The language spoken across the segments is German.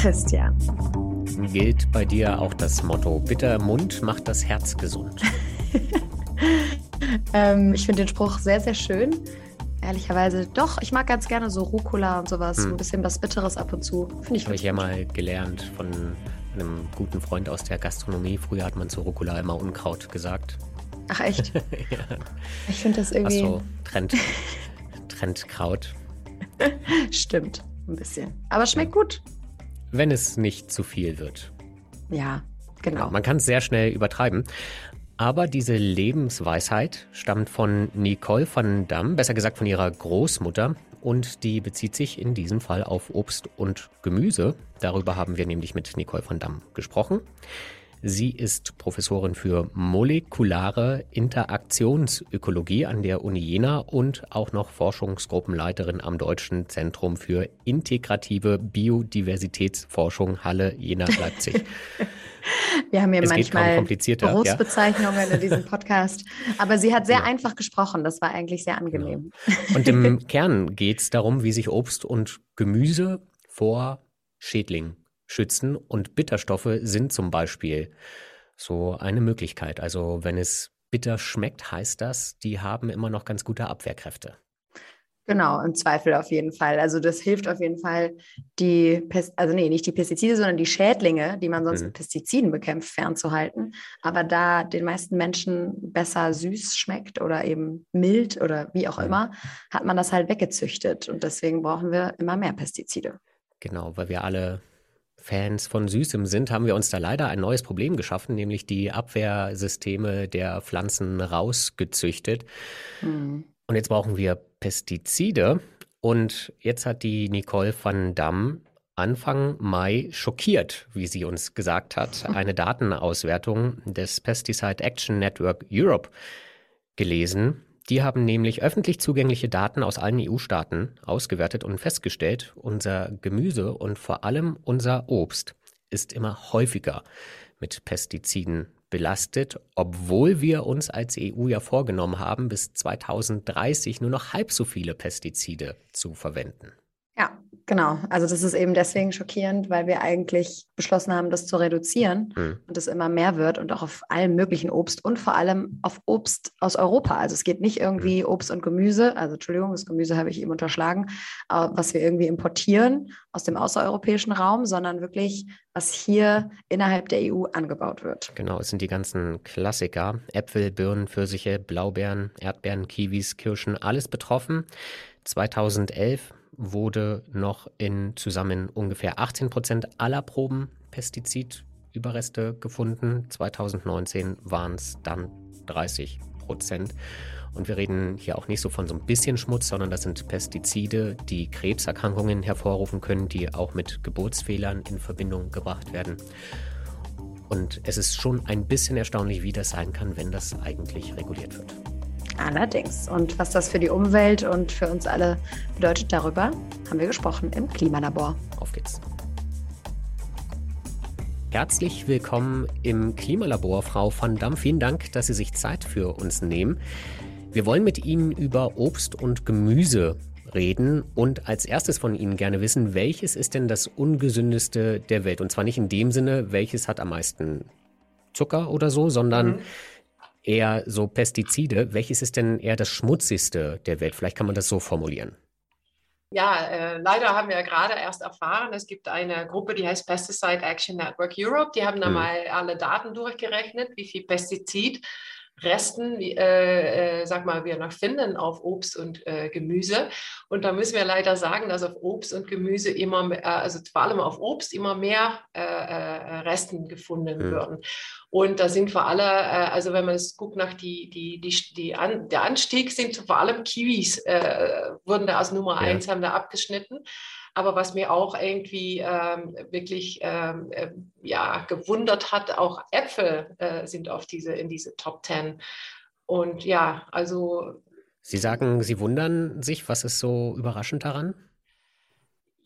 Christian. Gilt bei dir auch das Motto, bitter Mund macht das Herz gesund? ähm, ich finde den Spruch sehr, sehr schön. Ehrlicherweise, doch, ich mag ganz gerne so Rucola und sowas, hm. ein bisschen was Bitteres ab und zu. Finde ich Habe ich ja mal gelernt von einem guten Freund aus der Gastronomie. Früher hat man zu Rucola immer Unkraut gesagt. Ach echt? ja. Ich finde das irgendwie. Ach so, Trend, Trendkraut. Stimmt, ein bisschen. Aber schmeckt ja. gut. Wenn es nicht zu viel wird. Ja, genau. Ja, man kann es sehr schnell übertreiben. Aber diese Lebensweisheit stammt von Nicole van Damme, besser gesagt von ihrer Großmutter. Und die bezieht sich in diesem Fall auf Obst und Gemüse. Darüber haben wir nämlich mit Nicole van Damme gesprochen. Sie ist Professorin für molekulare Interaktionsökologie an der Uni Jena und auch noch Forschungsgruppenleiterin am Deutschen Zentrum für integrative Biodiversitätsforschung Halle Jena Leipzig. Wir haben hier es manchmal Berufsbezeichnungen ja. in diesem Podcast. Aber sie hat sehr ja. einfach gesprochen. Das war eigentlich sehr angenehm. Ja. Und im Kern geht es darum, wie sich Obst und Gemüse vor Schädlingen schützen. Und Bitterstoffe sind zum Beispiel so eine Möglichkeit. Also wenn es bitter schmeckt, heißt das, die haben immer noch ganz gute Abwehrkräfte. Genau, im Zweifel auf jeden Fall. Also das hilft auf jeden Fall, die, Pest also nee, nicht die Pestizide, sondern die Schädlinge, die man sonst mhm. mit Pestiziden bekämpft, fernzuhalten. Aber da den meisten Menschen besser süß schmeckt oder eben mild oder wie auch mhm. immer, hat man das halt weggezüchtet. Und deswegen brauchen wir immer mehr Pestizide. Genau, weil wir alle Fans von Süßem sind, haben wir uns da leider ein neues Problem geschaffen, nämlich die Abwehrsysteme der Pflanzen rausgezüchtet. Mhm. Und jetzt brauchen wir Pestizide. Und jetzt hat die Nicole van Damme Anfang Mai schockiert, wie sie uns gesagt hat, eine Datenauswertung des Pesticide Action Network Europe gelesen. Die haben nämlich öffentlich zugängliche Daten aus allen EU-Staaten ausgewertet und festgestellt, unser Gemüse und vor allem unser Obst ist immer häufiger mit Pestiziden belastet, obwohl wir uns als EU ja vorgenommen haben, bis 2030 nur noch halb so viele Pestizide zu verwenden. Ja, genau. Also das ist eben deswegen schockierend, weil wir eigentlich beschlossen haben, das zu reduzieren mhm. und es immer mehr wird und auch auf allem möglichen Obst und vor allem auf Obst aus Europa. Also es geht nicht irgendwie mhm. Obst und Gemüse, also Entschuldigung, das Gemüse habe ich eben unterschlagen, was wir irgendwie importieren aus dem außereuropäischen Raum, sondern wirklich, was hier innerhalb der EU angebaut wird. Genau, es sind die ganzen Klassiker, Äpfel, Birnen, Pfirsiche, Blaubeeren, Erdbeeren, Kiwis, Kirschen, alles betroffen. 2011 wurde noch in zusammen ungefähr 18 Prozent aller Proben Pestizidüberreste gefunden. 2019 waren es dann 30 Prozent. Und wir reden hier auch nicht so von so ein bisschen Schmutz, sondern das sind Pestizide, die Krebserkrankungen hervorrufen können, die auch mit Geburtsfehlern in Verbindung gebracht werden. Und es ist schon ein bisschen erstaunlich, wie das sein kann, wenn das eigentlich reguliert wird. Allerdings. Und was das für die Umwelt und für uns alle bedeutet, darüber haben wir gesprochen im Klimalabor. Auf geht's. Herzlich willkommen im Klimalabor, Frau van Damme. Vielen Dank, dass Sie sich Zeit für uns nehmen. Wir wollen mit Ihnen über Obst und Gemüse reden und als erstes von Ihnen gerne wissen, welches ist denn das ungesündeste der Welt? Und zwar nicht in dem Sinne, welches hat am meisten Zucker oder so, sondern mhm eher so Pestizide. Welches ist denn eher das schmutzigste der Welt? Vielleicht kann man das so formulieren. Ja, äh, leider haben wir gerade erst erfahren, es gibt eine Gruppe, die heißt Pesticide Action Network Europe. Die haben da hm. mal alle Daten durchgerechnet, wie viel Pestizid Resten, äh, äh, sag mal, wir noch finden auf Obst und äh, Gemüse. Und da müssen wir leider sagen, dass auf Obst und Gemüse immer, äh, also vor allem auf Obst immer mehr äh, äh, Resten gefunden mhm. würden. Und da sind vor allem, also wenn man es guckt nach die, die, die, die An der Anstieg, sind vor allem Kiwis, wurden da als Nummer ja. eins, haben da abgeschnitten. Aber was mir auch irgendwie ähm, wirklich ähm, äh, ja, gewundert hat, auch Äpfel äh, sind auf diese, in diese Top Ten. Und ja, also. Sie sagen, Sie wundern sich, was ist so überraschend daran?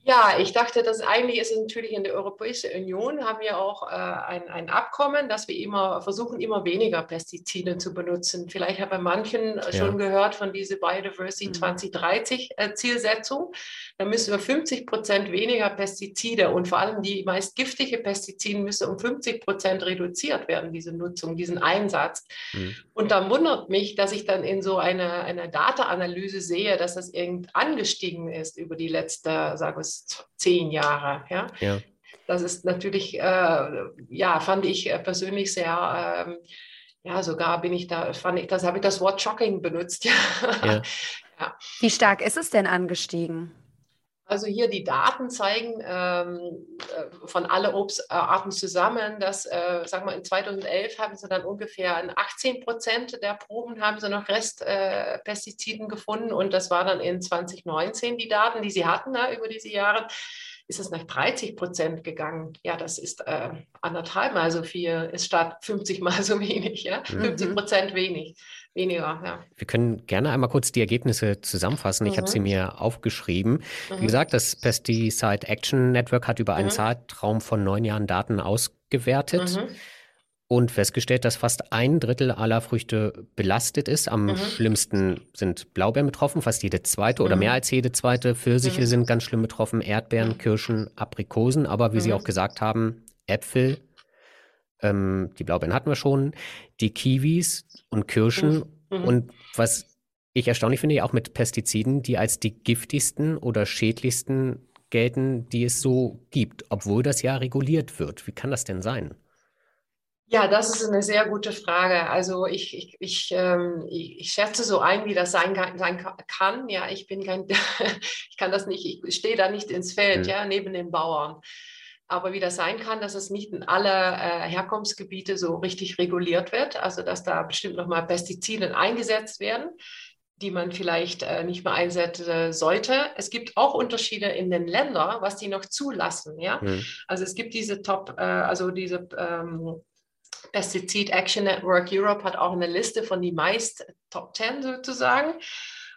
Ja, ich dachte, dass eigentlich ist es natürlich in der Europäischen Union haben wir auch äh, ein, ein Abkommen, dass wir immer versuchen, immer weniger Pestizide zu benutzen. Vielleicht haben manchen ja. schon gehört von dieser Biodiversity mhm. 2030 äh, Zielsetzung. Da müssen wir 50 Prozent weniger Pestizide und vor allem die meist giftige Pestizide müssen um 50 Prozent reduziert werden, diese Nutzung, diesen Einsatz. Mhm. Und dann wundert mich, dass ich dann in so einer eine Data-Analyse sehe, dass das irgend angestiegen ist über die letzte, sagen wir zehn Jahre. Ja? ja. Das ist natürlich, äh, ja, fand ich äh, persönlich sehr, ähm, ja, sogar bin ich da, fand ich das, habe ich das Wort shocking benutzt. Ja. ja. Wie stark ist es denn angestiegen? Also hier die Daten zeigen ähm, äh, von alle Obstarten zusammen, dass, äh, sagen wir, in 2011 haben sie dann ungefähr in 18 Prozent der Proben haben sie noch Restpestiziden äh, gefunden und das war dann in 2019 die Daten, die sie hatten ne, über diese Jahre ist es nach 30 Prozent gegangen. Ja, das ist äh, anderthalb Mal so viel, ist statt 50 Mal so wenig. Ja? Mhm. 50 Prozent wenig weniger, ja. Wir können gerne einmal kurz die Ergebnisse zusammenfassen. Mhm. Ich habe sie mir aufgeschrieben. Mhm. Wie gesagt, das Pesticide Action Network hat über einen mhm. Zeitraum von neun Jahren Daten ausgewertet mhm. und festgestellt, dass fast ein Drittel aller Früchte belastet ist. Am mhm. schlimmsten sind Blaubeeren betroffen, fast jede zweite oder mehr als jede zweite. Pfirsiche sind ganz schlimm betroffen, Erdbeeren, Kirschen, Aprikosen, aber wie Sie auch gesagt haben, Äpfel, ähm, die Blaubeeren hatten wir schon, die Kiwis und Kirschen mhm. und was ich erstaunlich finde, auch mit Pestiziden, die als die giftigsten oder schädlichsten gelten, die es so gibt, obwohl das ja reguliert wird. Wie kann das denn sein? Ja, das ist eine sehr gute Frage. Also ich, ich, ich, ähm, ich, schätze so ein, wie das sein kann. Sein kann. Ja, ich bin kein, ich kann das nicht, ich stehe da nicht ins Feld, mhm. ja, neben den Bauern. Aber wie das sein kann, dass es nicht in alle äh, Herkunftsgebiete so richtig reguliert wird, also dass da bestimmt nochmal Pestizide eingesetzt werden, die man vielleicht äh, nicht mehr einsetzen sollte. Es gibt auch Unterschiede in den Ländern, was die noch zulassen. Ja? Mhm. Also es gibt diese Top, äh, also diese ähm, Pesticide Action Network Europe hat auch eine Liste von die meist Top 10 sozusagen.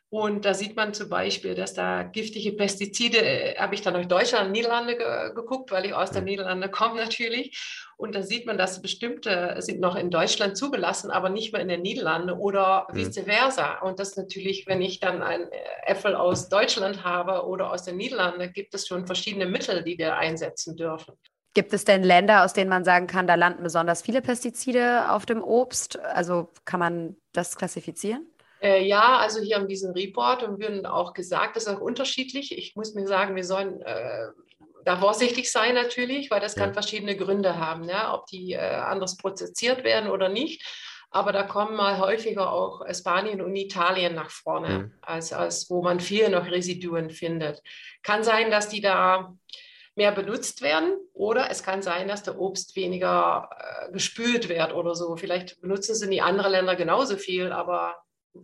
Und da sieht man zum Beispiel, dass da giftige Pestizide, äh, habe ich dann durch Deutschland und Niederlande ge geguckt, weil ich aus den Niederlanden komme natürlich. Und da sieht man, dass bestimmte sind noch in Deutschland zugelassen, aber nicht mehr in den Niederlanden oder mhm. vice versa. Und das natürlich, wenn ich dann einen äh, Äpfel aus Deutschland habe oder aus den Niederlanden, gibt es schon verschiedene Mittel, die wir einsetzen dürfen. Gibt es denn Länder, aus denen man sagen kann, da landen besonders viele Pestizide auf dem Obst? Also kann man das klassifizieren? Äh, ja, also hier haben diesen Report und würden auch gesagt, das ist auch unterschiedlich. Ich muss mir sagen, wir sollen äh, da vorsichtig sein natürlich, weil das kann verschiedene Gründe haben, ne? ob die äh, anders prozessiert werden oder nicht. Aber da kommen mal häufiger auch Spanien und Italien nach vorne, mhm. als, als wo man viel noch Residuen findet. Kann sein, dass die da mehr benutzt werden oder es kann sein, dass der Obst weniger äh, gespült wird oder so. Vielleicht benutzen sie in die anderen Länder genauso viel, aber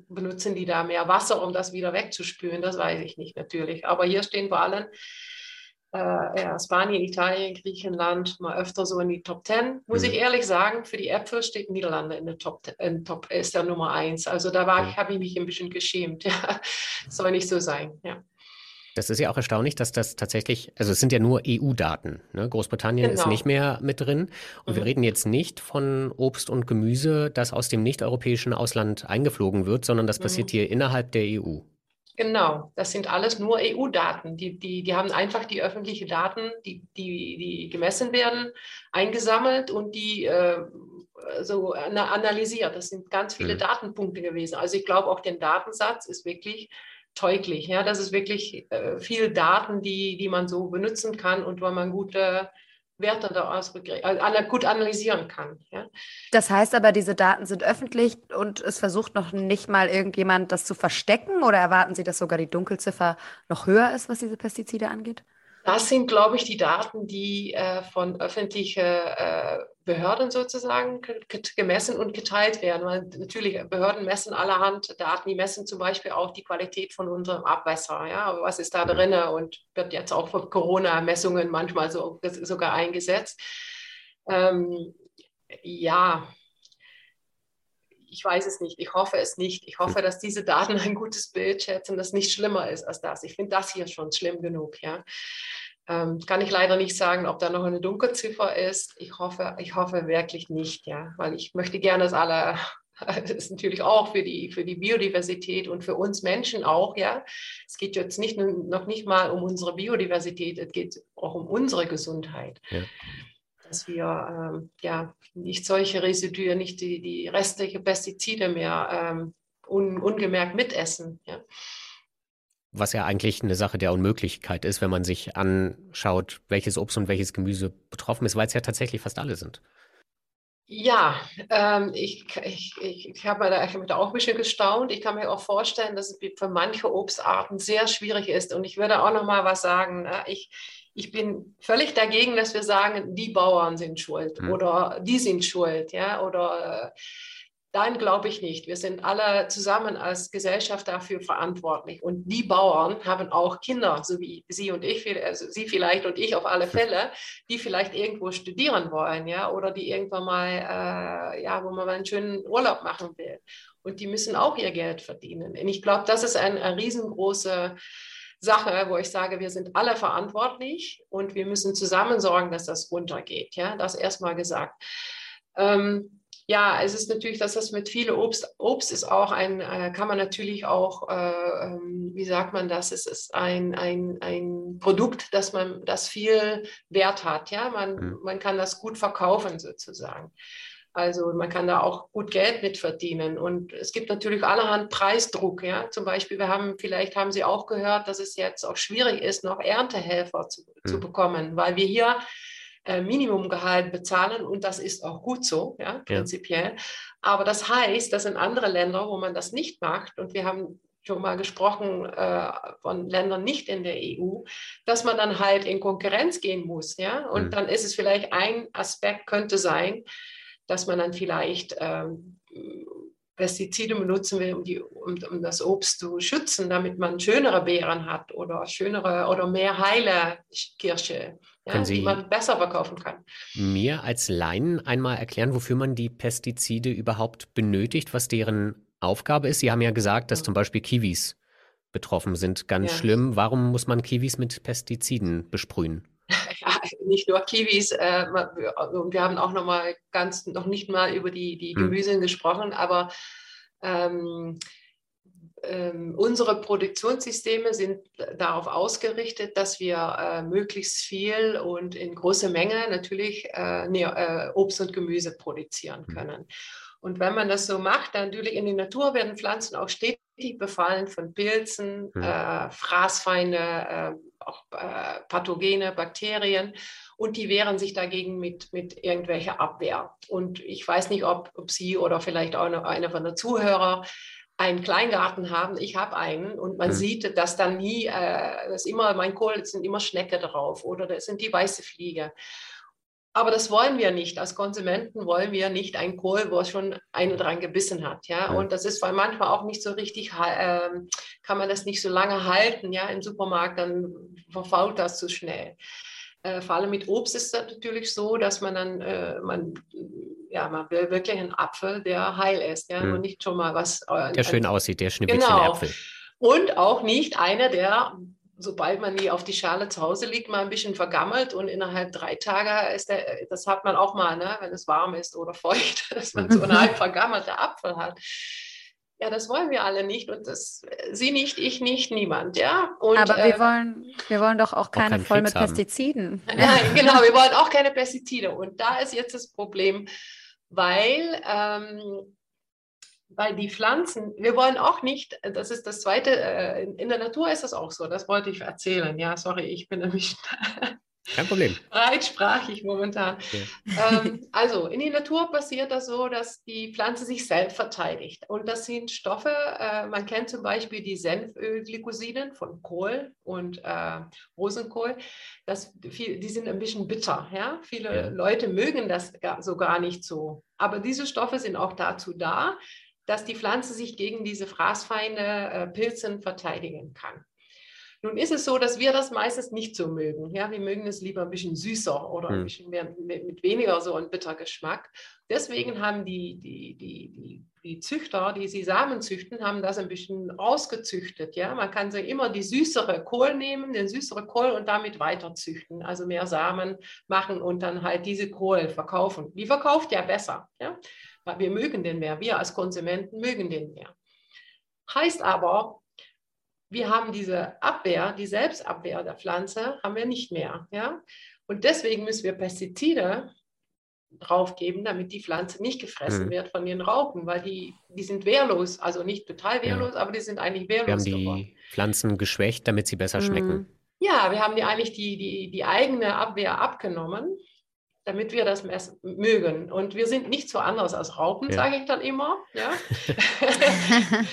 benutzen die da mehr Wasser, um das wieder wegzuspülen? Das weiß ich nicht natürlich. Aber hier stehen vor allem äh, ja, Spanien, Italien, Griechenland mal öfter so in die Top 10. Muss mhm. ich ehrlich sagen, für die Äpfel steht Niederlande in der Top, in Top ist der Nummer 1. Also da war, habe ich mich ein bisschen geschämt. Ja. Soll nicht so sein. Ja. Das ist ja auch erstaunlich, dass das tatsächlich, also es sind ja nur EU-Daten. Ne? Großbritannien genau. ist nicht mehr mit drin. Und mhm. wir reden jetzt nicht von Obst und Gemüse, das aus dem nicht-europäischen Ausland eingeflogen wird, sondern das passiert mhm. hier innerhalb der EU. Genau, das sind alles nur EU-Daten. Die, die, die haben einfach die öffentlichen Daten, die, die, die gemessen werden, eingesammelt und die äh, so analysiert. Das sind ganz viele mhm. Datenpunkte gewesen. Also ich glaube, auch der Datensatz ist wirklich teuglich. Ja, das ist wirklich äh, viel Daten, die, die man so benutzen kann und wo man gute Werte daraus äh, gut analysieren kann. Ja. Das heißt aber, diese Daten sind öffentlich und es versucht noch nicht mal irgendjemand das zu verstecken oder erwarten Sie, dass sogar die Dunkelziffer noch höher ist, was diese Pestizide angeht? Das sind, glaube ich, die Daten, die äh, von öffentlichen äh, Behörden sozusagen gemessen und geteilt werden. Weil natürlich Behörden messen allerhand Daten, die messen zum Beispiel auch die Qualität von unserem Abwasser. Ja, was ist da drin und wird jetzt auch für Corona-Messungen manchmal so, sogar eingesetzt. Ähm, ja, ich weiß es nicht. Ich hoffe es nicht. Ich hoffe, dass diese Daten ein gutes Bild schätzen, das nicht schlimmer ist als das. Ich finde das hier schon schlimm genug. Ja. Ähm, kann ich leider nicht sagen, ob da noch eine Dunkelziffer ist. Ich hoffe, ich hoffe wirklich nicht, ja, weil ich möchte gerne, dass alle das ist natürlich auch für die, für die Biodiversität und für uns Menschen auch, ja. Es geht jetzt nicht, noch nicht mal um unsere Biodiversität, es geht auch um unsere Gesundheit. Ja. Dass wir ähm, ja nicht solche Residuen, nicht die, die restliche Pestizide mehr ähm, un, ungemerkt mitessen. Ja. Was ja eigentlich eine Sache der Unmöglichkeit ist, wenn man sich anschaut, welches Obst und welches Gemüse betroffen ist, weil es ja tatsächlich fast alle sind. Ja, ähm, ich, ich, ich, ich habe da, hab da auch ein bisschen gestaunt. Ich kann mir auch vorstellen, dass es für manche Obstarten sehr schwierig ist. Und ich würde auch noch mal was sagen. Ne? Ich, ich bin völlig dagegen, dass wir sagen, die Bauern sind schuld mhm. oder die sind schuld, ja, oder äh, Nein, glaube ich nicht. Wir sind alle zusammen als Gesellschaft dafür verantwortlich. Und die Bauern haben auch Kinder, so wie Sie und ich, also Sie vielleicht und ich auf alle Fälle, die vielleicht irgendwo studieren wollen, ja, oder die irgendwann mal, äh, ja, wo man mal einen schönen Urlaub machen will. Und die müssen auch ihr Geld verdienen. Und ich glaube, das ist eine, eine riesengroße Sache, wo ich sage, wir sind alle verantwortlich und wir müssen zusammen sorgen, dass das runtergeht. Ja, das erstmal gesagt. Ähm, ja, es ist natürlich, dass das mit viel Obst, Obst ist auch ein, äh, kann man natürlich auch, äh, ähm, wie sagt man das, es ist ein, ein, ein Produkt, das man, das viel Wert hat, ja, man, mhm. man kann das gut verkaufen sozusagen. Also man kann da auch gut Geld mit verdienen. Und es gibt natürlich allerhand Preisdruck. Ja? Zum Beispiel, wir haben, vielleicht haben Sie auch gehört, dass es jetzt auch schwierig ist, noch Erntehelfer zu, mhm. zu bekommen, weil wir hier äh, Minimumgehalt bezahlen und das ist auch gut so, ja, prinzipiell. Ja. Aber das heißt, dass in andere Länder, wo man das nicht macht, und wir haben schon mal gesprochen äh, von Ländern nicht in der EU, dass man dann halt in Konkurrenz gehen muss, ja. Und mhm. dann ist es vielleicht ein Aspekt könnte sein, dass man dann vielleicht ähm, Pestizide benutzen will, um, die, um, um, das Obst zu schützen, damit man schönere Beeren hat oder schönere oder mehr heile Kirsche ja, die man besser verkaufen kann. Mir als Laien einmal erklären, wofür man die Pestizide überhaupt benötigt, was deren Aufgabe ist? Sie haben ja gesagt, dass zum Beispiel Kiwis betroffen sind. Ganz ja. schlimm. Warum muss man Kiwis mit Pestiziden besprühen? Nicht nur Kiwis. Äh, wir haben auch noch mal ganz noch nicht mal über die, die hm. Gemüse hm. gesprochen, aber ähm, ähm, unsere Produktionssysteme sind darauf ausgerichtet, dass wir äh, möglichst viel und in großer Menge natürlich äh, äh, Obst und Gemüse produzieren mhm. Und wenn man das so macht, dann natürlich in der Natur werden Pflanzen auch stetig befallen von Pilzen, mhm. äh, Fraßfeinde, äh, auch äh, Pathogene, Bakterien und die wehren sich dagegen mit, mit irgendwelcher Abwehr. Und ich weiß nicht, ob, ob Sie oder vielleicht auch eine, einer von den Zuhörern einen Kleingarten haben, ich habe einen und man mhm. sieht, dass dann nie, äh, das immer, mein Kohl, es sind immer Schnecke drauf oder das sind die weiße Fliege. Aber das wollen wir nicht. Als Konsumenten wollen wir nicht einen Kohl, wo schon eine dran gebissen hat. Ja? Und das ist, manchmal auch nicht so richtig, äh, kann man das nicht so lange halten. Ja? Im Supermarkt, dann verfault das zu schnell. Äh, vor allem mit Obst ist das natürlich so, dass man dann, äh, man, ja, man will wirklich einen Apfel, der heil ist, ja, mhm. und nicht schon mal was. Äh, der schön aussieht, der Schneewittchen-Apfel. Genau. Und auch nicht einer, der, sobald man die auf die Schale zu Hause liegt, mal ein bisschen vergammelt und innerhalb drei Tage ist der, das hat man auch mal, ne, wenn es warm ist oder feucht, dass man so einen halb vergammelten Apfel hat. Ja, das wollen wir alle nicht und das Sie nicht, ich nicht, niemand, ja. Und, Aber wir äh, wollen, wir wollen doch auch keine auch voll mit haben. Pestiziden. Nein, genau, wir wollen auch keine Pestizide. Und da ist jetzt das Problem, weil ähm, weil die Pflanzen, wir wollen auch nicht, das ist das Zweite, äh, in der Natur ist das auch so, das wollte ich erzählen. Ja, sorry, ich bin nämlich kein Problem. Breitsprachig momentan. Ja. Ähm, also in der Natur passiert das so, dass die Pflanze sich selbst verteidigt. Und das sind Stoffe, äh, man kennt zum Beispiel die Senfölglykosiden von Kohl und äh, Rosenkohl. Das, viel, die sind ein bisschen bitter. Ja? Viele ja. Leute mögen das gar, so gar nicht so. Aber diese Stoffe sind auch dazu da, dass die Pflanze sich gegen diese Fraßfeinde, äh, Pilzen verteidigen kann. Nun ist es so, dass wir das meistens nicht so mögen. Ja, wir mögen es lieber ein bisschen süßer oder ein hm. bisschen mehr mit weniger so ein Bittergeschmack. Deswegen haben die, die, die, die, die Züchter, die sie Samen züchten, haben das ein bisschen rausgezüchtet. Ja? Man kann so immer die süßere Kohl nehmen, den süßeren Kohl und damit weiter züchten. Also mehr Samen machen und dann halt diese Kohl verkaufen. Die verkauft ja besser. Ja? Weil wir mögen den mehr. Wir als Konsumenten mögen den mehr. Heißt aber, wir haben diese Abwehr, die Selbstabwehr der Pflanze, haben wir nicht mehr. Ja? Und deswegen müssen wir Pestizide draufgeben, damit die Pflanze nicht gefressen mhm. wird von den Raupen, weil die, die sind wehrlos, also nicht total wehrlos, ja. aber die sind eigentlich wehrlos. Wir haben die geworden. Pflanzen geschwächt, damit sie besser mhm. schmecken. Ja, wir haben die eigentlich die, die, die eigene Abwehr abgenommen, damit wir das mögen. Und wir sind nicht so anders als Raupen, ja. sage ich dann immer. Ja?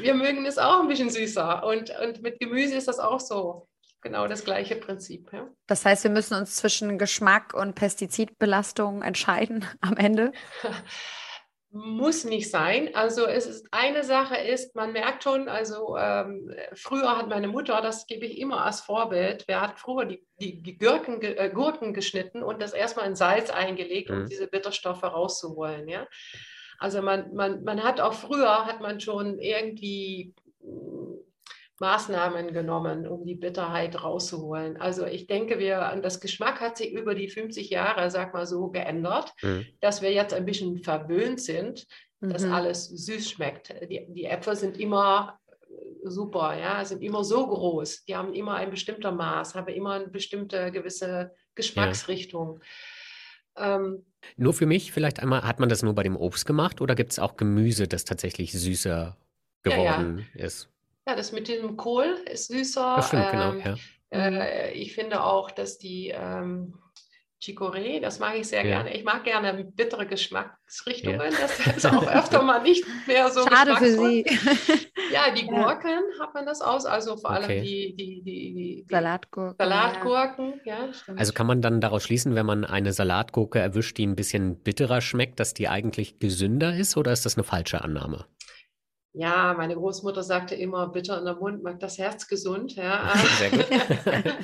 wir mögen es auch ein bisschen süßer. Und, und mit Gemüse ist das auch so genau das gleiche Prinzip. Ja. Das heißt, wir müssen uns zwischen Geschmack und Pestizidbelastung entscheiden am Ende? Muss nicht sein. Also es ist eine Sache ist, man merkt schon, also ähm, früher hat meine Mutter, das gebe ich immer als Vorbild, wer hat früher die, die, die Gurken, äh, Gurken geschnitten und das erstmal in Salz eingelegt, um mhm. diese Bitterstoffe rauszuholen. Ja? Also man, man, man hat auch früher, hat man schon irgendwie Maßnahmen genommen, um die Bitterheit rauszuholen. Also ich denke, wir, das Geschmack hat sich über die 50 Jahre, sag mal so, geändert, mhm. dass wir jetzt ein bisschen verwöhnt sind, dass mhm. alles süß schmeckt. Die, die Äpfel sind immer äh, super, ja, sind immer so groß. Die haben immer ein bestimmter Maß, haben immer eine bestimmte gewisse Geschmacksrichtung. Ja. Ähm, nur für mich vielleicht einmal, hat man das nur bei dem Obst gemacht oder gibt es auch Gemüse, das tatsächlich süßer geworden ja, ja. ist? Ja, das mit dem Kohl ist süßer. Das stimmt, genau, ähm, ja. Äh, ich finde auch, dass die ähm, Chicorée, das mag ich sehr ja. gerne. Ich mag gerne bittere Geschmacksrichtungen. Ja. Das ist auch öfter mal nicht mehr so Schade für Sie. Ja, die Gurken ja. hat man das aus, also vor allem okay. die, die, die, die, Salatgurken. Salatgurken, ja. also kann man dann daraus schließen, wenn man eine Salatgurke erwischt, die ein bisschen bitterer schmeckt, dass die eigentlich gesünder ist oder ist das eine falsche Annahme? Ja, meine Großmutter sagte immer, bitter in der Mund macht das Herz gesund. Ja. Sehr gut.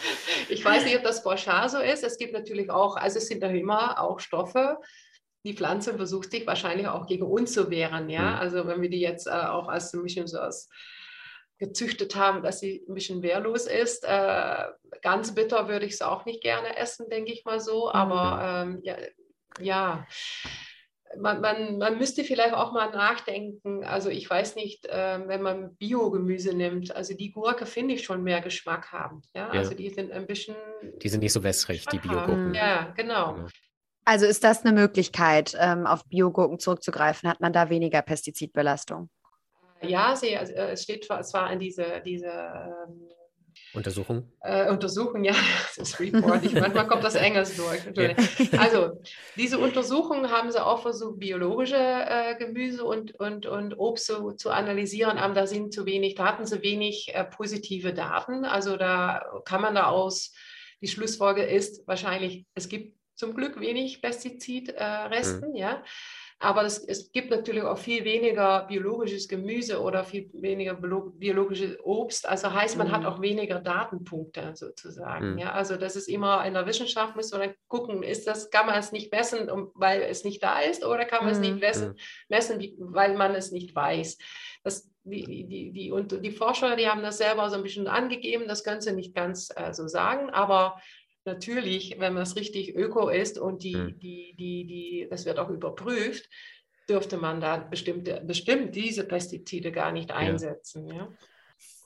ich weiß nicht, ob das pauschal so ist. Es gibt natürlich auch, also es sind da immer auch Stoffe, die Pflanze versucht sich wahrscheinlich auch gegen uns zu wehren. Ja, mhm. also wenn wir die jetzt äh, auch als ein bisschen so als gezüchtet haben, dass sie ein bisschen wehrlos ist. Äh, ganz bitter würde ich es auch nicht gerne essen, denke ich mal so. Aber mhm. ähm, ja, ja man, man, man müsste vielleicht auch mal nachdenken, also ich weiß nicht, äh, wenn man Biogemüse nimmt, also die Gurke finde ich schon mehr Geschmack haben. Ja? ja? Also die sind ein bisschen. Die sind nicht so wässrig, die Biogurken. Ja, genau. genau. Also ist das eine Möglichkeit, ähm, auf Biogurken zurückzugreifen? Hat man da weniger Pestizidbelastung? Ja, sie, also, es steht zwar in diese, diese ähm, Untersuchung? Äh, Untersuchung, ja, das ist Report. Ich, manchmal kommt das Engels durch. Ja. Also, diese Untersuchungen haben sie auch versucht, biologische äh, Gemüse und, und, und Obst zu, zu analysieren, aber da sind zu wenig, da hatten sie wenig äh, positive Daten. Also, da kann man da aus, die Schlussfolge ist wahrscheinlich, es gibt zum Glück wenig Pestizidresten, mhm. ja. Aber das, es gibt natürlich auch viel weniger biologisches Gemüse oder viel weniger biologisches Obst. Also heißt, man mhm. hat auch weniger Datenpunkte sozusagen. Mhm. Ja, also das ist immer in der Wissenschaft, muss man dann gucken, ist das, kann man es nicht messen, weil es nicht da ist, oder kann man es nicht mhm. messen, mhm. messen, weil man es nicht weiß. Das, die, die, die, und die Forscher, die haben das selber so ein bisschen angegeben, das können sie nicht ganz äh, so sagen, aber natürlich, wenn man es richtig öko ist und die, mhm. die, die, die, das wird auch überprüft, dürfte man da bestimmte, bestimmt diese Pestizide gar nicht einsetzen. Ja. ja.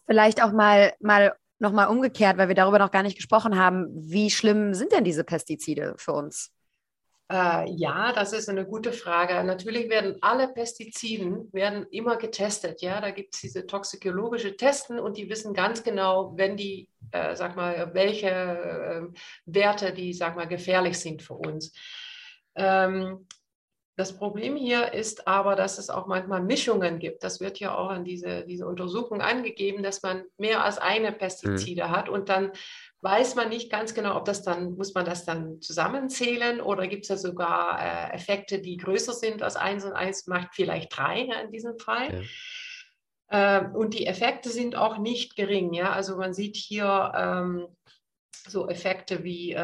Vielleicht auch mal, mal nochmal umgekehrt, weil wir darüber noch gar nicht gesprochen haben. Wie schlimm sind denn diese Pestizide für uns? Äh, ja, das ist eine gute Frage. Natürlich werden alle Pestiziden werden immer getestet. Ja, da gibt es diese toxikologische Testen und die wissen ganz genau, wenn die, äh, sag mal, welche äh, Werte die, sag mal, gefährlich sind für uns. Ähm, das Problem hier ist aber, dass es auch manchmal Mischungen gibt. Das wird ja auch in diese, diese Untersuchung angegeben, dass man mehr als eine Pestizide mhm. hat und dann weiß man nicht ganz genau, ob das dann, muss man das dann zusammenzählen oder gibt es da sogar äh, Effekte, die größer sind als eins und eins macht vielleicht drei ja, in diesem Fall. Ja. Äh, und die Effekte sind auch nicht gering. Ja? Also man sieht hier ähm, so Effekte wie äh,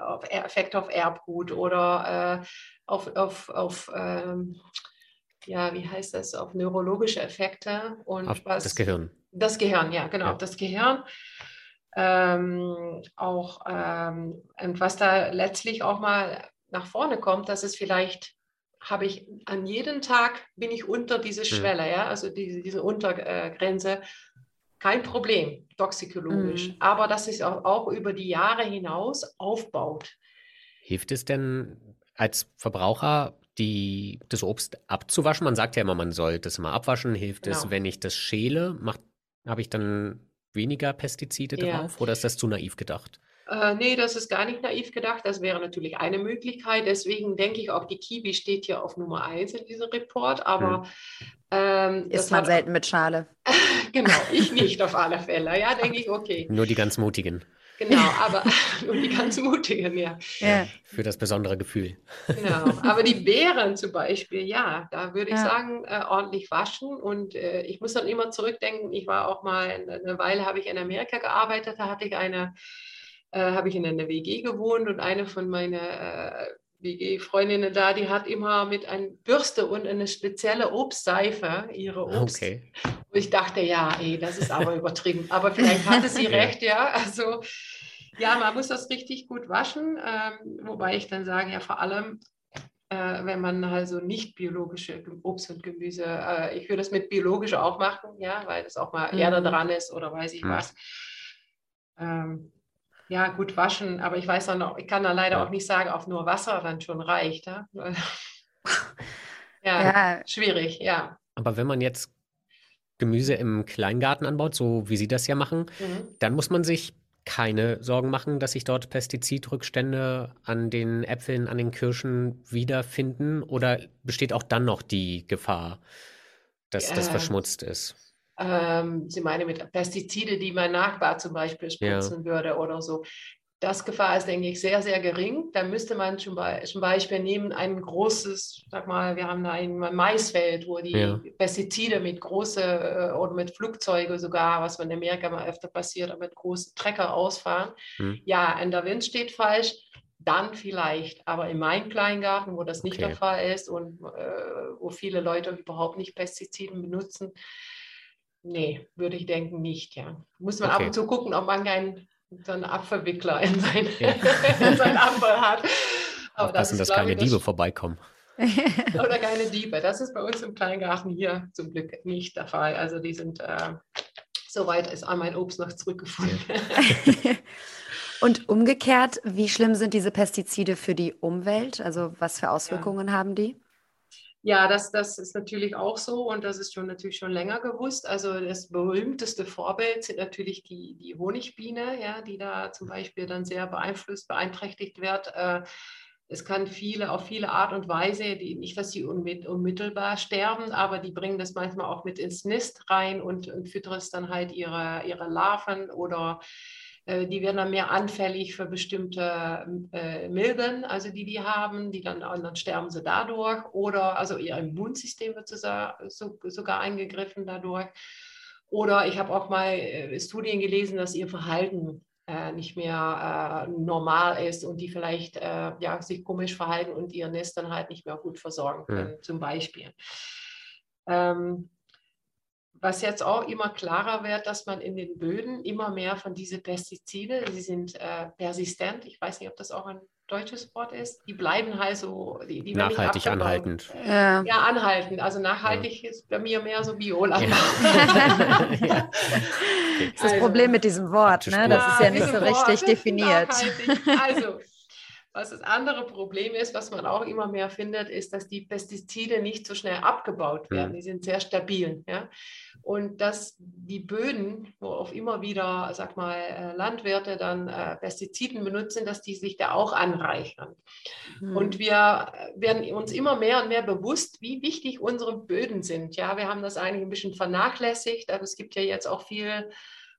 auf, Effekte auf Erbgut oder äh, auf, auf, auf ähm, ja, wie heißt das, auf neurologische Effekte und auf was, das Gehirn. Das Gehirn, ja, genau, ja. das Gehirn. Ähm, auch ähm, und was da letztlich auch mal nach vorne kommt, dass es vielleicht habe ich an jedem Tag bin ich unter diese hm. Schwelle, mhm. ja, also diese, diese Untergrenze. Kein Problem, toxikologisch. Mhm. Aber dass es auch, auch über die Jahre hinaus aufbaut. Hilft es denn als Verbraucher, die, das Obst abzuwaschen? Man sagt ja immer, man sollte es mal abwaschen. Hilft genau. es, wenn ich das schäle? Habe ich dann weniger Pestizide ja. drauf oder ist das zu naiv gedacht? Äh, nee, das ist gar nicht naiv gedacht. Das wäre natürlich eine Möglichkeit. Deswegen denke ich auch, die Kiwi steht hier auf Nummer 1 in diesem Report. Aber hm. ähm, ist man selten mit Schale. genau, ich nicht auf alle Fälle. Ja, denke ich, okay. Nur die ganz Mutigen. Genau, aber nur die ganz Mutigen, ja. ja. Für das besondere Gefühl. Genau, aber die Beeren zum Beispiel, ja, da würde ich ja. sagen, äh, ordentlich waschen. Und äh, ich muss dann immer zurückdenken, ich war auch mal, eine Weile habe ich in Amerika gearbeitet, da hatte ich eine äh, habe ich in einer WG gewohnt und eine von meinen äh, WG-Freundinnen da, die hat immer mit einer Bürste und eine spezielle Obstseife ihre Obst. Okay. Ich dachte, ja, ey, das ist aber übertrieben. Aber vielleicht hatte sie recht, ja. Also ja, man muss das richtig gut waschen, ähm, wobei ich dann sage, ja, vor allem äh, wenn man also nicht biologische Obst und Gemüse, äh, ich würde das mit biologisch auch machen, ja, weil es auch mal mhm. Erde dran ist oder weiß ich mhm. was. Ähm, ja, gut waschen, aber ich weiß auch noch, ich kann da leider auch nicht sagen, auf nur Wasser dann schon reicht. Ja, ja, ja. schwierig, ja. Aber wenn man jetzt Gemüse im Kleingarten anbaut, so wie Sie das ja machen, mhm. dann muss man sich keine Sorgen machen, dass sich dort Pestizidrückstände an den Äpfeln, an den Kirschen wiederfinden? Oder besteht auch dann noch die Gefahr, dass das verschmutzt ist? ähm, Sie meinen mit Pestizide, die man Nachbar zum Beispiel spritzen ja. würde oder so. Das Gefahr ist, denke ich, sehr, sehr gering. Da müsste man zum, Beispiel nehmen ein großes, sag mal, wir haben da ein Maisfeld, wo die ja. Pestizide mit große äh, oder mit Flugzeuge sogar, was in Amerika mal öfter passiert, mit großen Trecker ausfahren. Hm. Ja, und der Wind steht falsch dann vielleicht, aber in meinem Kleingarten, wo das nicht okay. der Fall ist und äh, wo viele Leute überhaupt nicht Pestizide benutzen, Nee, würde ich denken nicht, ja. Muss man okay. ab und zu gucken, ob man keinen so einen Abverwickler in sein, ja. in sein Ampel hat. Aber das ist, dass keine Diebe vorbeikommen. Oder keine Diebe. Das ist bei uns im Kleingarten hier zum Glück nicht der Fall. Also die sind, äh, soweit ist an mein Obst noch zurückgefunden. Und umgekehrt, wie schlimm sind diese Pestizide für die Umwelt? Also was für Auswirkungen ja. haben die? Ja, das, das ist natürlich auch so und das ist schon natürlich schon länger gewusst. Also das berühmteste Vorbild sind natürlich die, die Honigbiene, ja, die da zum Beispiel dann sehr beeinflusst, beeinträchtigt wird. Äh, es kann viele, auf viele Art und Weise, die, nicht, dass sie unmittelbar sterben, aber die bringen das manchmal auch mit ins Nest rein und, und füttern es dann halt ihre, ihre Larven oder die werden dann mehr anfällig für bestimmte äh, Milben, also die die haben, die dann, dann sterben sie dadurch oder also ihr Immunsystem wird sogar, sogar eingegriffen dadurch. Oder ich habe auch mal äh, Studien gelesen, dass ihr Verhalten äh, nicht mehr äh, normal ist und die vielleicht äh, ja, sich komisch verhalten und ihr Nest dann halt nicht mehr gut versorgen können, ja. zum Beispiel. Ähm, was jetzt auch immer klarer wird, dass man in den Böden immer mehr von diesen Pestizide, sie sind äh, persistent, ich weiß nicht, ob das auch ein deutsches Wort ist, die bleiben halt so, die, die nachhaltig anhaltend. Ja. ja. anhaltend. Also nachhaltig ja. ist bei mir mehr so Biolandbau. Ja. das ist das also, Problem mit diesem Wort, ne? das ist ja nicht so richtig definiert. Also was das andere Problem ist, was man auch immer mehr findet, ist, dass die Pestizide nicht so schnell abgebaut werden. Die sind sehr stabil. Ja? Und dass die Böden, wo auch immer wieder, sag mal, äh, Landwirte dann äh, Pestiziden benutzen, dass die sich da auch anreichern. Mhm. Und wir werden uns immer mehr und mehr bewusst, wie wichtig unsere Böden sind. Ja, wir haben das eigentlich ein bisschen vernachlässigt, aber es gibt ja jetzt auch viel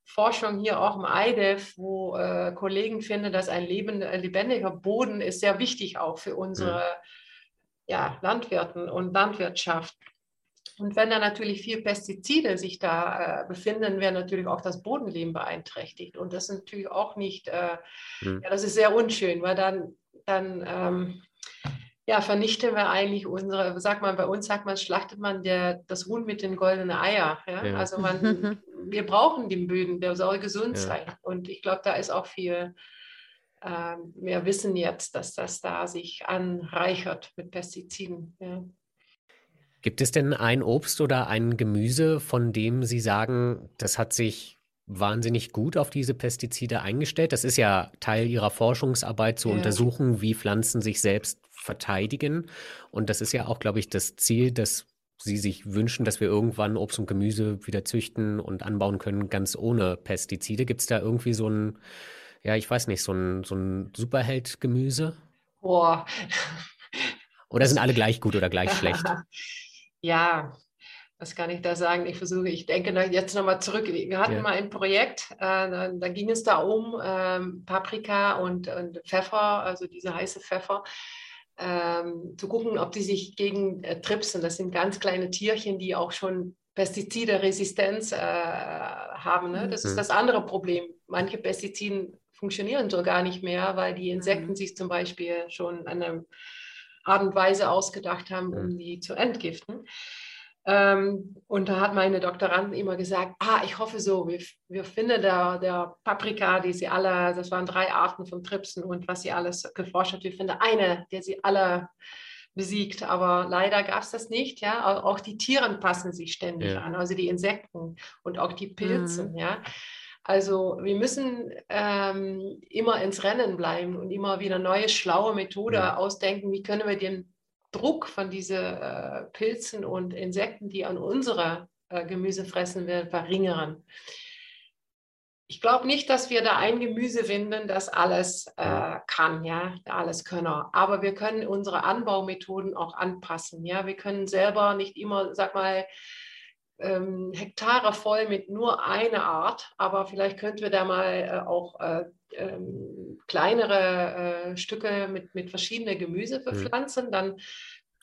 Forschung hier auch im IDEF, wo äh, Kollegen finden, dass ein leben, äh, lebendiger Boden ist sehr wichtig auch für unsere ja. ja Landwirten und Landwirtschaft. Und wenn da natürlich viel Pestizide sich da äh, befinden, wäre natürlich auch das Bodenleben beeinträchtigt. Und das ist natürlich auch nicht, äh, mhm. ja, das ist sehr unschön, weil dann, dann ähm, ja, vernichten wir eigentlich unsere, sagt man, bei uns sagt man, schlachtet man der, das Huhn mit den goldenen Eier. Ja? ja. Also man, wir brauchen den Böden, der soll gesund ja. sein. Und ich glaube, da ist auch viel äh, mehr Wissen jetzt, dass das da sich anreichert mit Pestiziden. Ja. Gibt es denn ein Obst oder ein Gemüse, von dem Sie sagen, das hat sich wahnsinnig gut auf diese Pestizide eingestellt? Das ist ja Teil Ihrer Forschungsarbeit zu ja. untersuchen, wie Pflanzen sich selbst verteidigen. Und das ist ja auch, glaube ich, das Ziel, dass Sie sich wünschen, dass wir irgendwann Obst und Gemüse wieder züchten und anbauen können, ganz ohne Pestizide. Gibt es da irgendwie so ein, ja, ich weiß nicht, so ein, so ein Superheld-Gemüse? Boah. Oder sind alle gleich gut oder gleich schlecht? Ja, was kann ich da sagen? Ich versuche, ich denke jetzt nochmal zurück. Wir hatten ja. mal ein Projekt, äh, da, da, ging es da um ähm, Paprika und, und, Pfeffer, also diese heiße Pfeffer, ähm, zu gucken, ob die sich gegen äh, Tripsen, das sind ganz kleine Tierchen, die auch schon Pestizide-Resistenz äh, haben. Ne? Das mhm. ist das andere Problem. Manche Pestizide funktionieren so gar nicht mehr, weil die Insekten mhm. sich zum Beispiel schon an einer Art und Weise ausgedacht haben, um mhm. die zu entgiften. Ähm, und da hat meine Doktorandin immer gesagt, ah, ich hoffe so, wir, wir finden der, der Paprika, die sie alle, das waren drei Arten von Tripsen und was sie alles geforscht hat, wir finden eine, der sie alle besiegt. Aber leider gab es das nicht. Ja, auch die Tiere passen sich ständig ja. an, also die Insekten und auch die Pilze. Mhm. Ja, also wir müssen ähm, immer ins Rennen bleiben und immer wieder neue schlaue Methode ja. ausdenken. Wie können wir den Druck von diesen äh, Pilzen und Insekten, die an unserer äh, Gemüse fressen werden, verringern? Ich glaube nicht, dass wir da ein Gemüse finden, das alles äh, kann, ja, alles können. Aber wir können unsere Anbaumethoden auch anpassen. Ja, wir können selber nicht immer, sag mal, ähm, Hektare voll mit nur einer Art, aber vielleicht könnten wir da mal äh, auch äh, ähm, kleinere äh, Stücke mit, mit verschiedenen Gemüse mhm. bepflanzen, dann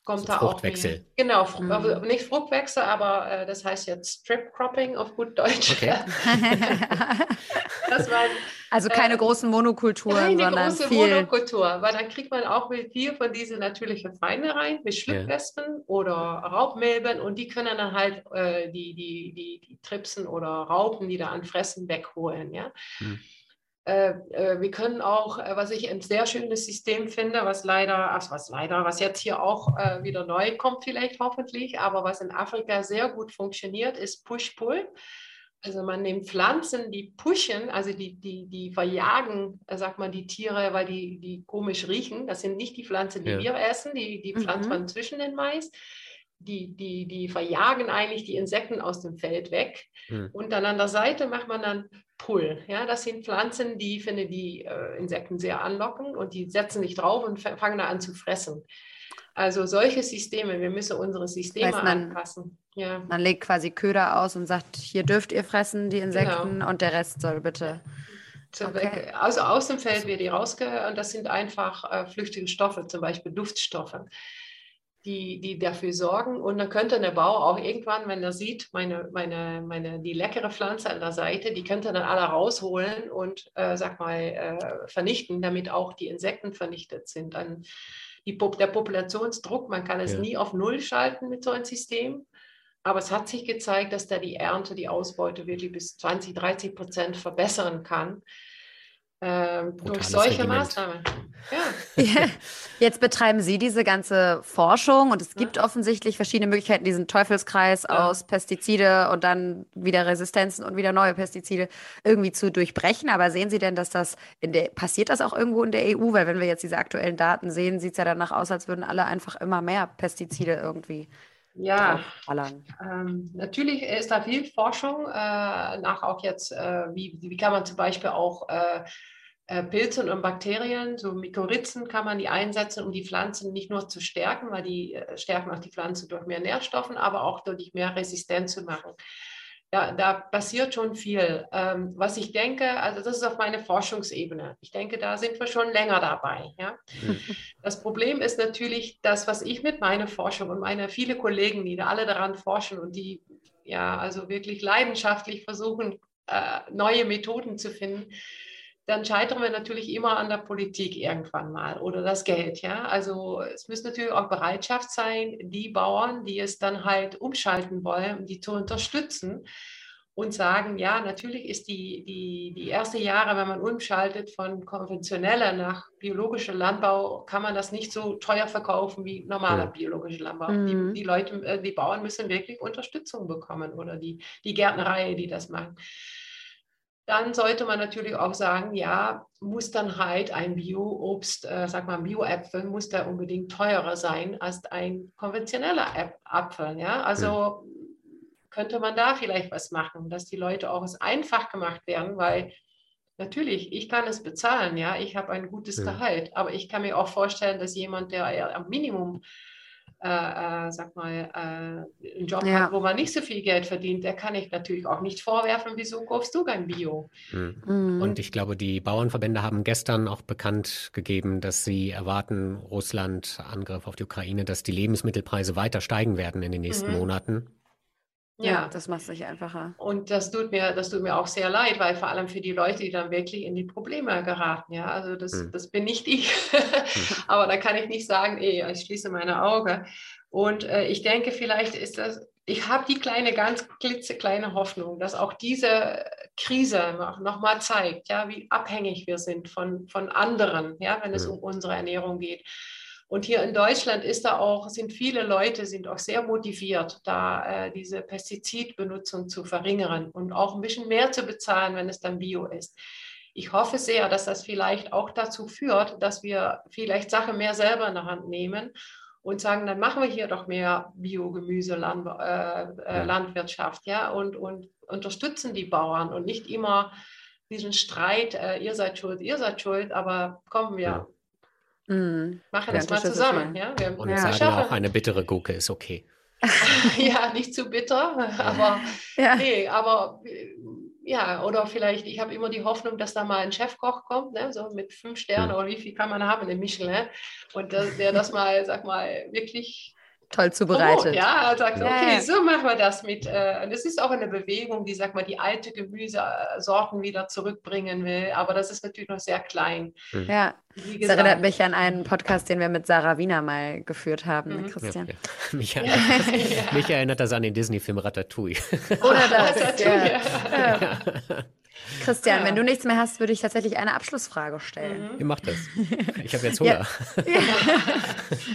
kommt so da Fruchtwechsel. auch genau Fr mhm. nicht Fruchtwechsel, aber äh, das heißt jetzt Strip Cropping auf gut Deutsch. Okay. das war, also keine äh, großen Monokulturen, keine sondern große viel. Monokultur, weil dann kriegt man auch viel von diesen natürlichen Feinde rein, wie Schlupfwespen ja. oder Raubmilben und die können dann halt äh, die, die, die, die Tripsen oder Raupen, die da anfressen, wegholen. Ja. Mhm. Äh, äh, wir können auch, äh, was ich ein sehr schönes System finde, was leider, also was leider, was jetzt hier auch wieder neu kommt, vielleicht hoffentlich, aber was in Afrika sehr gut funktioniert, ist Push-Pull. Also man nimmt Pflanzen, die pushen, also die, die, die verjagen, sagt man, die Tiere, weil die, die komisch riechen. Das sind nicht die Pflanzen, die ja. wir essen, die, die pflanzt mhm. man zwischen den Mais. Die, die, die verjagen eigentlich die Insekten aus dem Feld weg. Mhm. Und dann an der Seite macht man dann Pull. Ja, das sind Pflanzen, die finde die äh, Insekten sehr anlocken und die setzen sich drauf und fangen da an zu fressen. Also solche Systeme, wir müssen unsere Systeme man, anpassen. Ja. Man legt quasi Köder aus und sagt, hier dürft ihr fressen, die Insekten, genau. und der Rest soll bitte. Okay. Also aus dem Feld wird die rausge und das sind einfach äh, flüchtige Stoffe, zum Beispiel Duftstoffe die, die dafür sorgen. Und dann könnte der Bauer auch irgendwann, wenn er sieht, meine, meine, meine, die leckere Pflanze an der Seite, die könnte dann alle rausholen und, äh, sag mal, äh, vernichten, damit auch die Insekten vernichtet sind. Dann die, der Populationsdruck, man kann es ja. nie auf Null schalten mit so einem System. Aber es hat sich gezeigt, dass da die Ernte, die Ausbeute wirklich bis 20, 30 Prozent verbessern kann ähm, durch solche Regiment. Maßnahmen. Ja. ja. Jetzt betreiben Sie diese ganze Forschung und es gibt ja. offensichtlich verschiedene Möglichkeiten, diesen Teufelskreis ja. aus Pestizide und dann wieder Resistenzen und wieder neue Pestizide irgendwie zu durchbrechen. Aber sehen Sie denn, dass das in der, passiert das auch irgendwo in der EU? Weil wenn wir jetzt diese aktuellen Daten sehen, sieht es ja danach aus, als würden alle einfach immer mehr Pestizide irgendwie ja, ähm, natürlich ist da viel Forschung äh, nach auch jetzt, äh, wie, wie kann man zum Beispiel auch äh, äh, Pilze und Bakterien, so Mykorrhizen kann man die einsetzen, um die Pflanzen nicht nur zu stärken, weil die äh, stärken auch die Pflanze durch mehr Nährstoffen, aber auch durch mehr Resistenz zu machen. da, da passiert schon viel. Ähm, was ich denke, also das ist auf meiner Forschungsebene. Ich denke, da sind wir schon länger dabei. Ja? Mhm. Das Problem ist natürlich das, was ich mit meiner Forschung und meine viele Kollegen, die da alle daran forschen und die ja also wirklich leidenschaftlich versuchen, äh, neue Methoden zu finden, dann scheitern wir natürlich immer an der Politik irgendwann mal oder das Geld. Ja? Also es muss natürlich auch Bereitschaft sein, die Bauern, die es dann halt umschalten wollen, um die zu unterstützen und sagen, ja, natürlich ist die, die, die ersten Jahre, wenn man umschaltet von konventioneller nach biologischer Landbau, kann man das nicht so teuer verkaufen wie normaler ja. biologischer Landbau. Mhm. Die, die Leute, äh, die Bauern müssen wirklich Unterstützung bekommen oder die, die Gärtnerei, die das machen dann sollte man natürlich auch sagen, ja, muss dann halt ein Bio-Obst, äh, sag mal Bio-Äpfel, muss der unbedingt teurer sein als ein konventioneller Apfel. Ja? Also könnte man da vielleicht was machen, dass die Leute auch es einfach gemacht werden, weil natürlich, ich kann es bezahlen, ja, ich habe ein gutes ja. Gehalt, aber ich kann mir auch vorstellen, dass jemand, der am Minimum äh, äh, sag mal, äh, einen Job ja. hat, wo man nicht so viel Geld verdient, der kann ich natürlich auch nicht vorwerfen, wieso kaufst du kein Bio? Mhm. Und ich glaube, die Bauernverbände haben gestern auch bekannt gegeben, dass sie erwarten, Russland, Angriff auf die Ukraine, dass die Lebensmittelpreise weiter steigen werden in den nächsten mhm. Monaten. Ja, das macht es sich einfacher. Und das tut mir, das tut mir auch sehr leid, weil vor allem für die Leute, die dann wirklich in die Probleme geraten, ja, also das, mhm. das bin nicht ich. Hm. Aber da kann ich nicht sagen, ey, ich schließe meine Augen. Und äh, ich denke, vielleicht ist das, ich habe die kleine, ganz klitzekleine Hoffnung, dass auch diese Krise nochmal zeigt, ja, wie abhängig wir sind von, von anderen, ja, wenn es mhm. um unsere Ernährung geht. Und hier in Deutschland ist da auch, sind viele Leute sind auch sehr motiviert, da äh, diese Pestizidbenutzung zu verringern und auch ein bisschen mehr zu bezahlen, wenn es dann Bio ist. Ich hoffe sehr, dass das vielleicht auch dazu führt, dass wir vielleicht Sachen mehr selber in der Hand nehmen und sagen, dann machen wir hier doch mehr Biogemüse, Land, äh, äh, Landwirtschaft, ja, und, und unterstützen die Bauern und nicht immer diesen Streit, äh, ihr seid schuld, ihr seid schuld, aber kommen wir, ja. Mhm. Machen das mal zusammen. Ja? Wir, Und ja. sagen auch, eine bittere Gurke ist okay. ja, nicht zu bitter, aber ja. nee, aber ja, oder vielleicht, ich habe immer die Hoffnung, dass da mal ein Chefkoch kommt, ne, so mit fünf Sternen mhm. oder wie viel kann man haben in Michelin und der, der das mal, sag mal, wirklich toll zubereitet. Oh, ja, sagt, ja, okay, so machen wir das mit. Äh, das ist auch eine Bewegung, die, sag mal, die alte Gemüsesorten wieder zurückbringen will, aber das ist natürlich noch sehr klein. Mhm. Ja, das erinnert mich an einen Podcast, den wir mit Sarah Wiener mal geführt haben, ne, mhm. Christian. Ja, ja. Mich, erinnert das, mich, erinnert das, an den Disney-Film Ratatouille. Oder das, Ratatouille. ja. Christian, ja. wenn du nichts mehr hast, würde ich tatsächlich eine Abschlussfrage stellen. Mhm. Ihr macht das. Ich habe jetzt Hunger. Ja.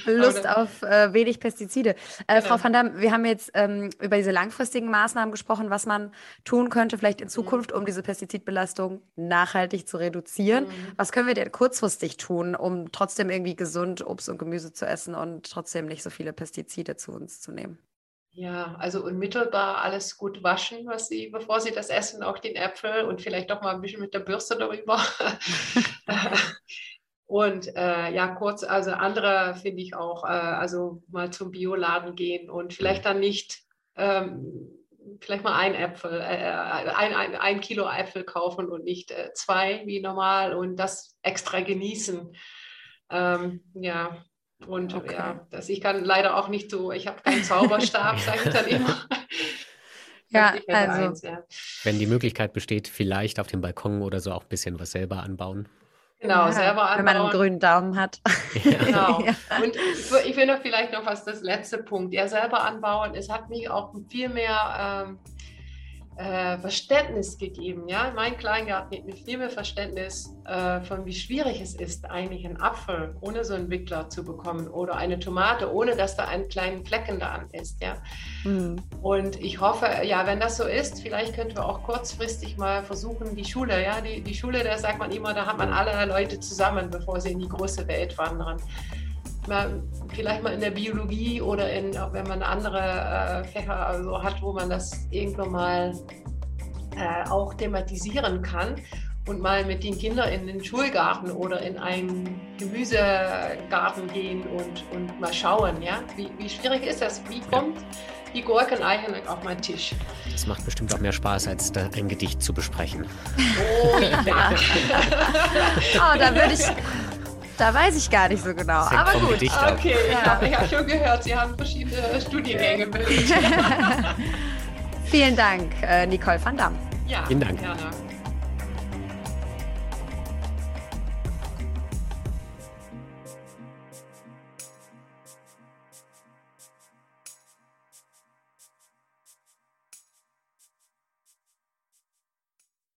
Lust auf äh, wenig Pestizide. Äh, Frau van Damme, wir haben jetzt ähm, über diese langfristigen Maßnahmen gesprochen, was man tun könnte, vielleicht in mhm. Zukunft, um diese Pestizidbelastung nachhaltig zu reduzieren. Mhm. Was können wir denn kurzfristig tun, um trotzdem irgendwie gesund Obst und Gemüse zu essen und trotzdem nicht so viele Pestizide zu uns zu nehmen? Ja, also unmittelbar alles gut waschen, was Sie, bevor Sie das essen, auch den Äpfel und vielleicht doch mal ein bisschen mit der Bürste darüber. und äh, ja, kurz, also andere finde ich auch, äh, also mal zum Bioladen gehen und vielleicht dann nicht, ähm, vielleicht mal ein Äpfel, äh, ein, ein, ein Kilo Äpfel kaufen und nicht äh, zwei wie normal und das extra genießen. Ähm, ja, und okay. ja, das, ich kann leider auch nicht so, ich habe keinen Zauberstab, sage ich dann immer. ja, also. Eins, ja. Wenn die Möglichkeit besteht, vielleicht auf dem Balkon oder so auch ein bisschen was selber anbauen. Genau, ja, selber anbauen. Wenn man einen grünen Daumen hat. Ja. Genau. ja. Und ich will noch vielleicht noch was, das letzte Punkt. Ja, selber anbauen. Es hat mich auch viel mehr ähm, äh, Verständnis gegeben. Ja? Mein Kleingarten hat mir viel mehr Verständnis äh, von, wie schwierig es ist, eigentlich einen Apfel ohne so einen Wickler zu bekommen oder eine Tomate, ohne dass da ein kleinen Flecken da an ist. Ja? Mhm. Und ich hoffe, ja, wenn das so ist, vielleicht könnten wir auch kurzfristig mal versuchen, die Schule, ja, die, die Schule, da sagt man immer, da hat man alle Leute zusammen, bevor sie in die große Welt wandern mal, vielleicht mal in der Biologie oder in, wenn man andere äh, Fächer also hat, wo man das irgendwann mal äh, auch thematisieren kann und mal mit den Kindern in den Schulgarten oder in einen Gemüsegarten gehen und, und mal schauen, ja, wie, wie schwierig ist das? Wie kommt die Gurken eigentlich auf meinen Tisch? Das macht bestimmt auch mehr Spaß, als ein Gedicht zu besprechen. Oh ja. oh, da würde ich. Da weiß ich gar nicht so genau. Aber gut. Okay, ja. ich habe schon gehört, Sie haben verschiedene Studiengänge bildet. Vielen Dank, äh, Nicole van Damme. Ja, Vielen Dank. Gerne.